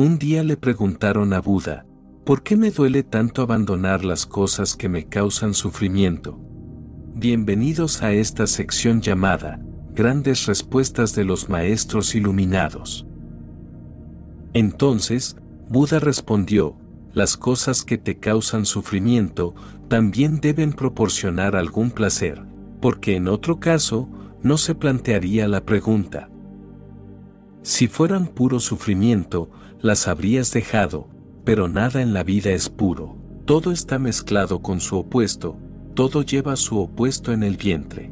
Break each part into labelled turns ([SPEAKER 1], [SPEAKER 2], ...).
[SPEAKER 1] Un día le preguntaron a Buda, ¿por qué me duele tanto abandonar las cosas que me causan sufrimiento? Bienvenidos a esta sección llamada, Grandes Respuestas de los Maestros Iluminados. Entonces, Buda respondió, las cosas que te causan sufrimiento también deben proporcionar algún placer, porque en otro caso, no se plantearía la pregunta. Si fueran puro sufrimiento, las habrías dejado, pero nada en la vida es puro, todo está mezclado con su opuesto, todo lleva su opuesto en el vientre.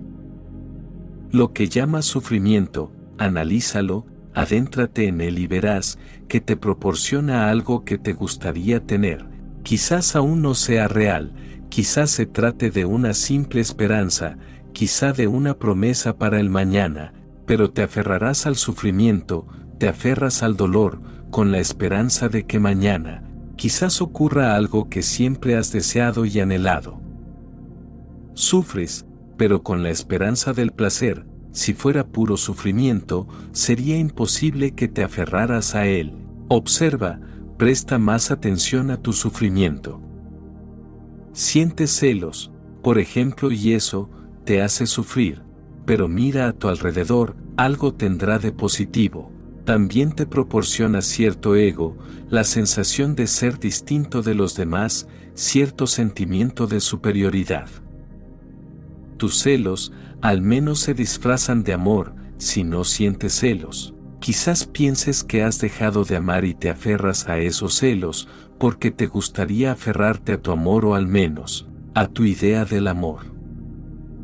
[SPEAKER 1] Lo que llamas sufrimiento, analízalo, adéntrate en él y verás que te proporciona algo que te gustaría tener. Quizás aún no sea real, quizás se trate de una simple esperanza, quizá de una promesa para el mañana, pero te aferrarás al sufrimiento, te aferras al dolor, con la esperanza de que mañana, quizás ocurra algo que siempre has deseado y anhelado. Sufres, pero con la esperanza del placer, si fuera puro sufrimiento, sería imposible que te aferraras a él. Observa, presta más atención a tu sufrimiento. Sientes celos, por ejemplo, y eso te hace sufrir, pero mira a tu alrededor, algo tendrá de positivo. También te proporciona cierto ego, la sensación de ser distinto de los demás, cierto sentimiento de superioridad. Tus celos, al menos se disfrazan de amor, si no sientes celos. Quizás pienses que has dejado de amar y te aferras a esos celos, porque te gustaría aferrarte a tu amor o al menos, a tu idea del amor.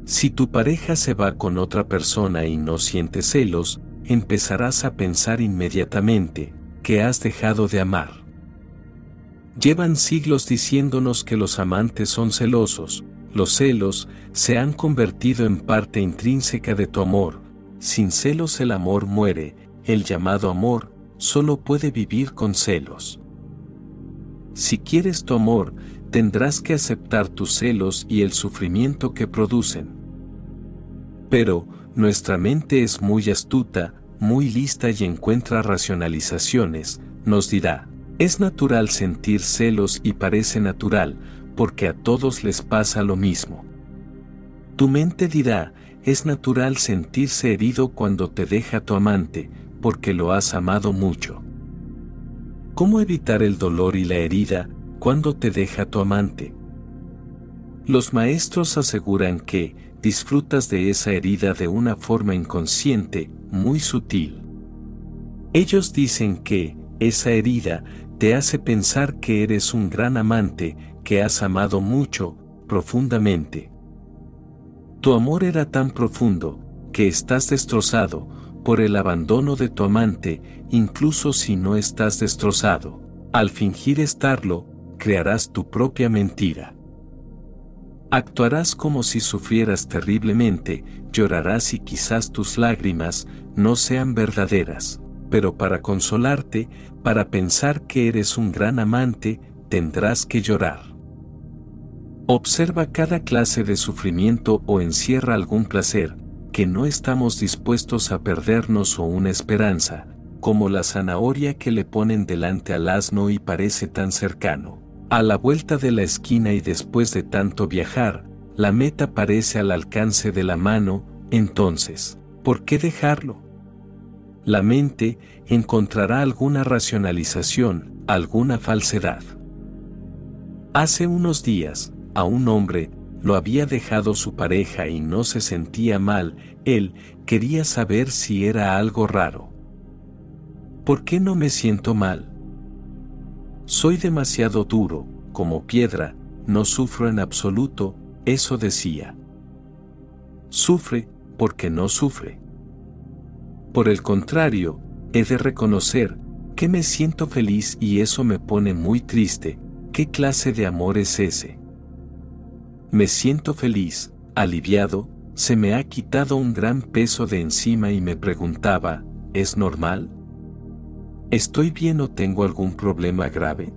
[SPEAKER 1] Si tu pareja se va con otra persona y no sientes celos, empezarás a pensar inmediatamente que has dejado de amar. Llevan siglos diciéndonos que los amantes son celosos, los celos se han convertido en parte intrínseca de tu amor. Sin celos el amor muere, el llamado amor solo puede vivir con celos. Si quieres tu amor, tendrás que aceptar tus celos y el sufrimiento que producen. Pero, nuestra mente es muy astuta, muy lista y encuentra racionalizaciones, nos dirá, es natural sentir celos y parece natural, porque a todos les pasa lo mismo. Tu mente dirá, es natural sentirse herido cuando te deja tu amante, porque lo has amado mucho. ¿Cómo evitar el dolor y la herida cuando te deja tu amante? Los maestros aseguran que disfrutas de esa herida de una forma inconsciente, muy sutil. Ellos dicen que esa herida te hace pensar que eres un gran amante que has amado mucho, profundamente. Tu amor era tan profundo, que estás destrozado, por el abandono de tu amante, incluso si no estás destrozado. Al fingir estarlo, crearás tu propia mentira. Actuarás como si sufrieras terriblemente, llorarás y quizás tus lágrimas no sean verdaderas, pero para consolarte, para pensar que eres un gran amante, tendrás que llorar. Observa cada clase de sufrimiento o encierra algún placer, que no estamos dispuestos a perdernos o una esperanza, como la zanahoria que le ponen delante al asno y parece tan cercano. A la vuelta de la esquina y después de tanto viajar, la meta parece al alcance de la mano, entonces, ¿por qué dejarlo? La mente encontrará alguna racionalización, alguna falsedad. Hace unos días, a un hombre, lo había dejado su pareja y no se sentía mal, él quería saber si era algo raro. ¿Por qué no me siento mal? Soy demasiado duro, como piedra, no sufro en absoluto, eso decía. Sufre, porque no sufre. Por el contrario, he de reconocer que me siento feliz y eso me pone muy triste, ¿qué clase de amor es ese? Me siento feliz, aliviado, se me ha quitado un gran peso de encima y me preguntaba, ¿es normal? ¿Estoy bien o tengo algún problema grave?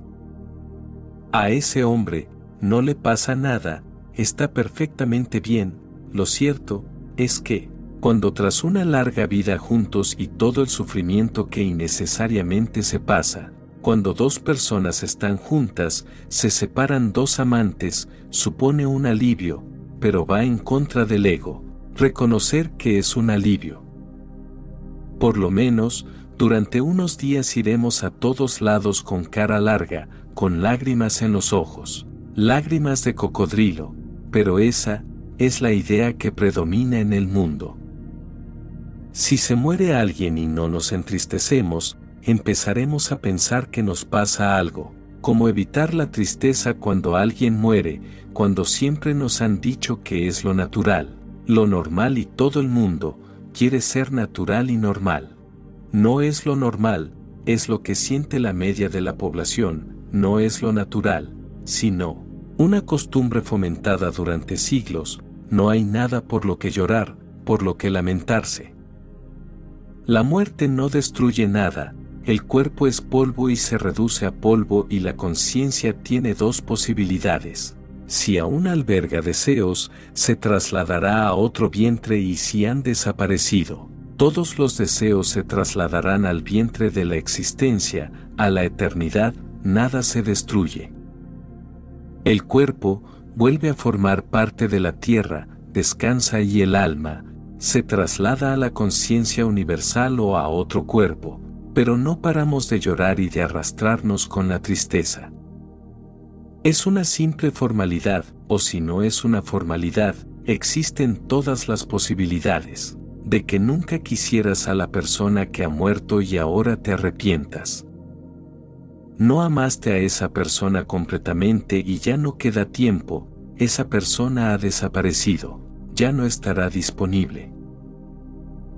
[SPEAKER 1] A ese hombre, no le pasa nada, está perfectamente bien, lo cierto, es que, cuando tras una larga vida juntos y todo el sufrimiento que innecesariamente se pasa, Cuando dos personas están juntas, se separan dos amantes, supone un alivio, pero va en contra del ego. Reconocer que es un alivio. Por lo menos, durante unos días iremos a todos lados con cara larga, con lágrimas en los ojos, lágrimas de cocodrilo, pero esa es la idea que predomina en el mundo. Si se muere alguien y no nos entristecemos, empezaremos a pensar que nos pasa algo, como evitar la tristeza cuando alguien muere, cuando siempre nos han dicho que es lo natural, lo normal y todo el mundo quiere ser natural y normal. No es lo normal, es lo que siente la media de la población, no es lo natural, sino una costumbre fomentada durante siglos, no hay nada por lo que llorar, por lo que lamentarse. La muerte no destruye nada, el cuerpo es polvo y se reduce a polvo y la conciencia tiene dos posibilidades. Si aún alberga deseos, se trasladará a otro vientre y si han desaparecido, todos los deseos se trasladarán al vientre de la existencia, a la eternidad, nada se destruye. El cuerpo vuelve a formar parte de la tierra, descansa y el alma, se traslada a la conciencia universal o a otro cuerpo, pero no paramos de llorar y de arrastrarnos con la tristeza. Es una simple formalidad, o si no es una formalidad, existen todas las posibilidades de que nunca quisieras a la persona que ha muerto y ahora te arrepientas. No amaste a esa persona completamente y ya no queda tiempo, esa persona ha desaparecido, ya no estará disponible.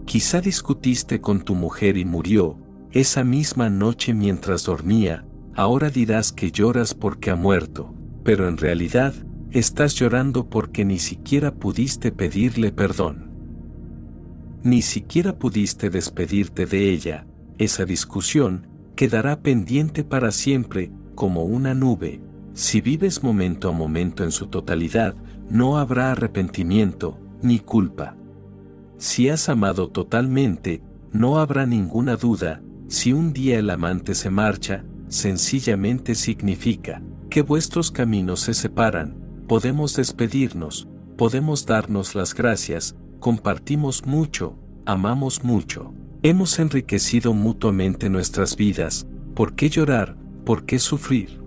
[SPEAKER 1] Quizá discutiste con tu mujer y murió, esa misma noche mientras dormía, ahora dirás que lloras porque ha muerto, pero en realidad, estás llorando porque ni siquiera pudiste pedirle perdón. Ni siquiera pudiste despedirte de ella, esa discusión quedará pendiente para siempre, como una nube. Si vives momento a momento en su totalidad, no habrá arrepentimiento, ni culpa. Si has amado totalmente, no habrá ninguna duda, si un día el amante se marcha, sencillamente significa que vuestros caminos se separan, podemos despedirnos, podemos darnos las gracias, compartimos mucho, amamos mucho, hemos enriquecido mutuamente nuestras vidas, ¿por qué llorar? ¿Por qué sufrir?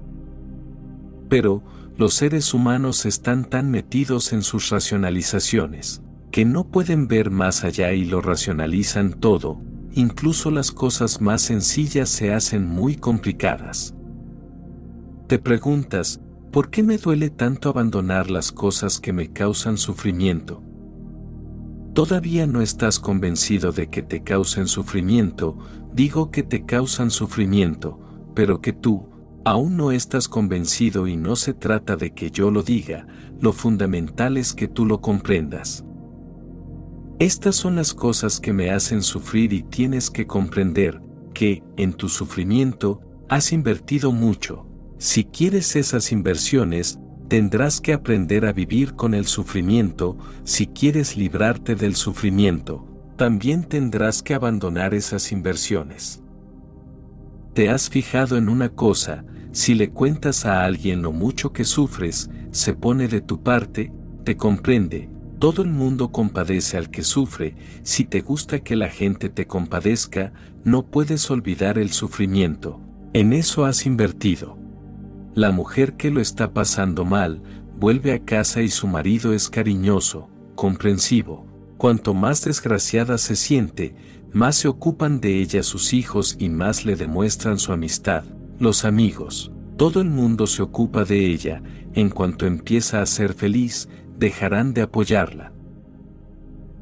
[SPEAKER 1] Pero, los seres humanos están tan metidos en sus racionalizaciones, que no pueden ver más allá y lo racionalizan todo, incluso las cosas más sencillas se hacen muy complicadas. Te preguntas, ¿por qué me duele tanto abandonar las cosas que me causan sufrimiento? Todavía no estás convencido de que te causen sufrimiento, digo que te causan sufrimiento, pero que tú, aún no estás convencido y no se trata de que yo lo diga, lo fundamental es que tú lo comprendas. Estas son las cosas que me hacen sufrir y tienes que comprender que, en tu sufrimiento, has invertido mucho. Si quieres esas inversiones, tendrás que aprender a vivir con el sufrimiento, si quieres librarte del sufrimiento, también tendrás que abandonar esas inversiones. Te has fijado en una cosa, si le cuentas a alguien lo mucho que sufres, se pone de tu parte, te comprende, todo el mundo compadece al que sufre, si te gusta que la gente te compadezca, no puedes olvidar el sufrimiento. En eso has invertido. La mujer que lo está pasando mal, vuelve a casa y su marido es cariñoso, comprensivo. Cuanto más desgraciada se siente, más se ocupan de ella sus hijos y más le demuestran su amistad. Los amigos, todo el mundo se ocupa de ella, en cuanto empieza a ser feliz, dejarán de apoyarla.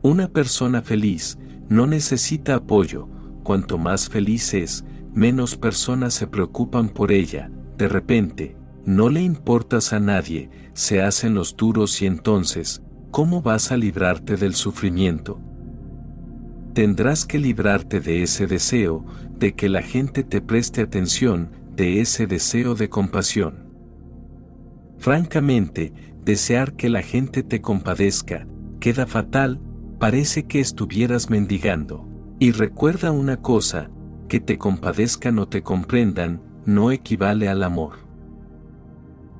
[SPEAKER 1] Una persona feliz no necesita apoyo, cuanto más feliz es, menos personas se preocupan por ella, de repente, no le importas a nadie, se hacen los duros y entonces, ¿cómo vas a librarte del sufrimiento? Tendrás que librarte de ese deseo, de que la gente te preste atención, de ese deseo de compasión. Francamente, desear que la gente te compadezca, queda fatal, parece que estuvieras mendigando. Y recuerda una cosa, que te compadezcan o te comprendan, no equivale al amor.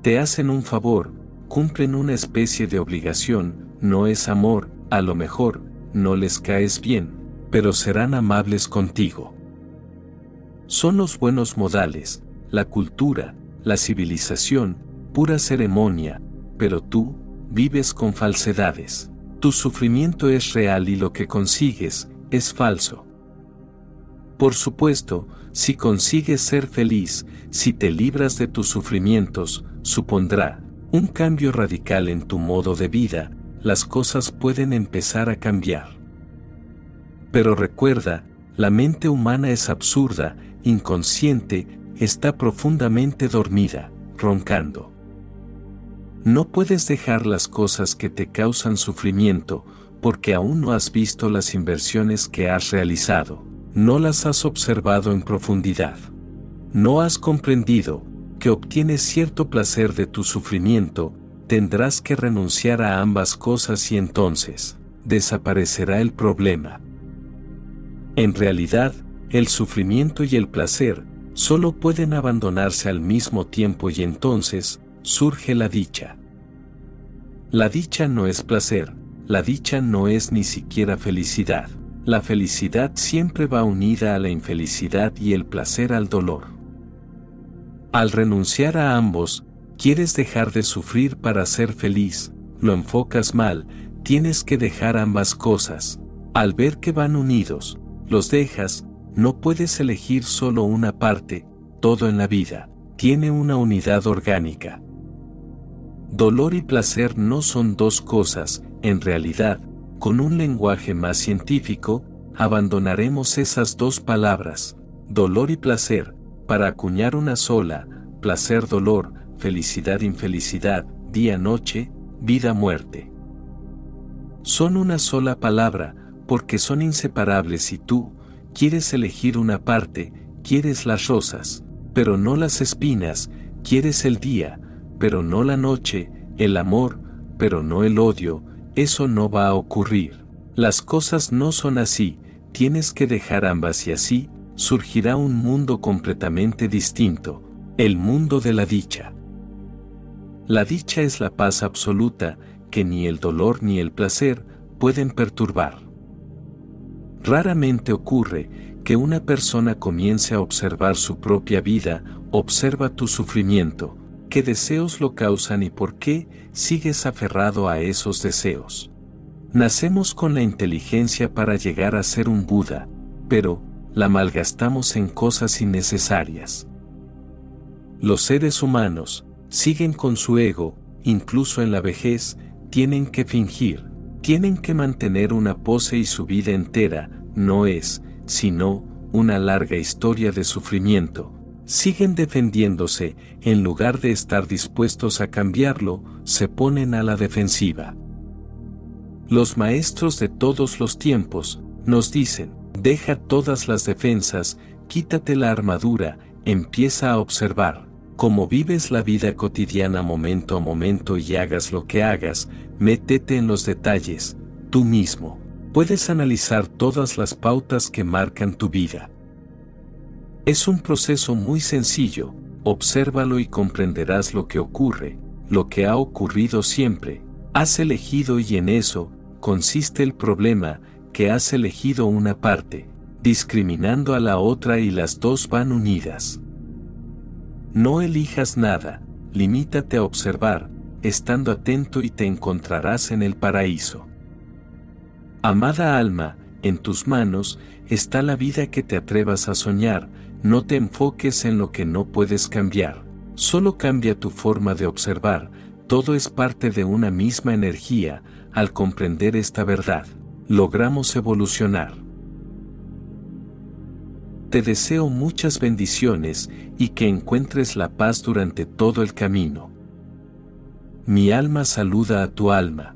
[SPEAKER 1] Te hacen un favor, cumplen una especie de obligación, no es amor, a lo mejor, no les caes bien, pero serán amables contigo. Son los buenos modales, la cultura, la civilización, pura ceremonia, pero tú, vives con falsedades. Tu sufrimiento es real y lo que consigues, es falso. Por supuesto, si consigues ser feliz, si te libras de tus sufrimientos, supondrá un cambio radical en tu modo de vida, las cosas pueden empezar a cambiar. Pero recuerda, la mente humana es absurda, inconsciente, está profundamente dormida, roncando. No puedes dejar las cosas que te causan sufrimiento, porque aún no has visto las inversiones que has realizado, no las has observado en profundidad. No has comprendido que obtienes cierto placer de tu sufrimiento, tendrás que renunciar a ambas cosas y entonces, desaparecerá el problema. En realidad, el sufrimiento y el placer solo pueden abandonarse al mismo tiempo y entonces surge la dicha. La dicha no es placer, la dicha no es ni siquiera felicidad. La felicidad siempre va unida a la infelicidad y el placer al dolor. Al renunciar a ambos, quieres dejar de sufrir para ser feliz, lo enfocas mal, tienes que dejar ambas cosas. Al ver que van unidos, los dejas, no puedes elegir solo una parte, todo en la vida, tiene una unidad orgánica. Dolor y placer no son dos cosas, en realidad, con un lenguaje más científico, abandonaremos esas dos palabras, dolor y placer, para acuñar una sola, placer-dolor, felicidad-infelicidad, día-noche, vida-muerte. Son una sola palabra, porque son inseparables y tú, quieres elegir una parte, quieres las rosas, pero no las espinas, quieres el día, pero no la noche, el amor, pero no el odio, eso no va a ocurrir. Las cosas no son así, tienes que dejar ambas y así, surgirá un mundo completamente distinto, el mundo de la dicha. La dicha es la paz absoluta, que ni el dolor ni el placer pueden perturbar. Raramente ocurre que una persona comience a observar su propia vida, observa tu sufrimiento, qué deseos lo causan y por qué sigues aferrado a esos deseos. Nacemos con la inteligencia para llegar a ser un Buda, pero la malgastamos en cosas innecesarias. Los seres humanos siguen con su ego, incluso en la vejez, tienen que fingir, tienen que mantener una pose y su vida entera no es, sino, una larga historia de sufrimiento. Siguen defendiéndose, en lugar de estar dispuestos a cambiarlo, se ponen a la defensiva. Los maestros de todos los tiempos nos dicen, deja todas las defensas, quítate la armadura, empieza a observar cómo vives la vida cotidiana momento a momento y hagas lo que hagas, métete en los detalles, tú mismo. Puedes analizar todas las pautas que marcan tu vida. Es un proceso muy sencillo, obsérvalo y comprenderás lo que ocurre, lo que ha ocurrido siempre. Has elegido y en eso consiste el problema, que has elegido una parte, discriminando a la otra y las dos van unidas. No elijas nada, limítate a observar, estando atento y te encontrarás en el paraíso. Amada alma, en tus manos está la vida que te atrevas a soñar, no te enfoques en lo que no puedes cambiar, solo cambia tu forma de observar, todo es parte de una misma energía, al comprender esta verdad, logramos evolucionar. Te deseo muchas bendiciones y que encuentres la paz durante todo el camino. Mi alma saluda a tu alma.